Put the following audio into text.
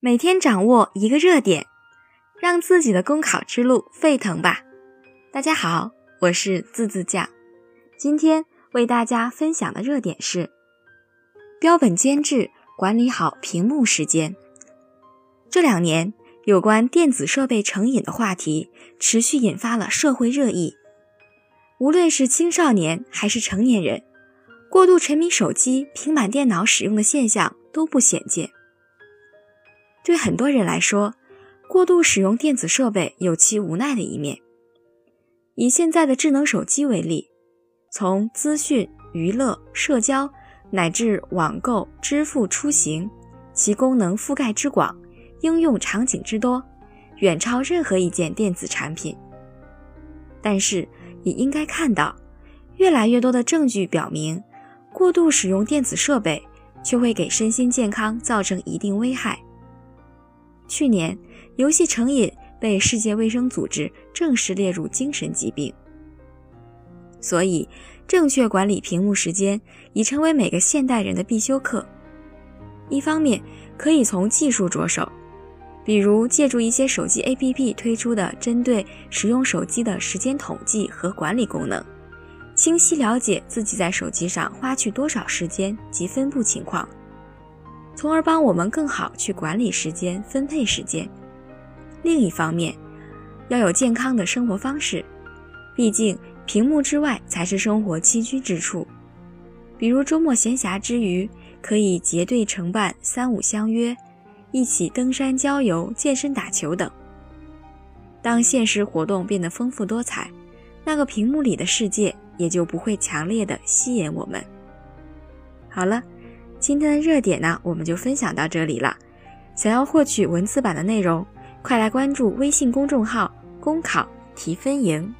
每天掌握一个热点，让自己的公考之路沸腾吧！大家好，我是字字酱，今天为大家分享的热点是标本兼治，管理好屏幕时间。这两年，有关电子设备成瘾的话题持续引发了社会热议。无论是青少年还是成年人，过度沉迷手机、平板电脑使用的现象都不鲜见。对很多人来说，过度使用电子设备有其无奈的一面。以现在的智能手机为例，从资讯、娱乐、社交乃至网购、支付、出行，其功能覆盖之广，应用场景之多，远超任何一件电子产品。但是，也应该看到，越来越多的证据表明，过度使用电子设备却会给身心健康造成一定危害。去年，游戏成瘾被世界卫生组织正式列入精神疾病。所以，正确管理屏幕时间已成为每个现代人的必修课。一方面，可以从技术着手，比如借助一些手机 APP 推出的针对使用手机的时间统计和管理功能，清晰了解自己在手机上花去多少时间及分布情况。从而帮我们更好去管理时间、分配时间。另一方面，要有健康的生活方式，毕竟屏幕之外才是生活栖居之处。比如周末闲暇之余，可以结队成伴、三五相约，一起登山、郊游、健身、打球等。当现实活动变得丰富多彩，那个屏幕里的世界也就不会强烈的吸引我们。好了。今天的热点呢，我们就分享到这里了。想要获取文字版的内容，快来关注微信公众号“公考提分营”。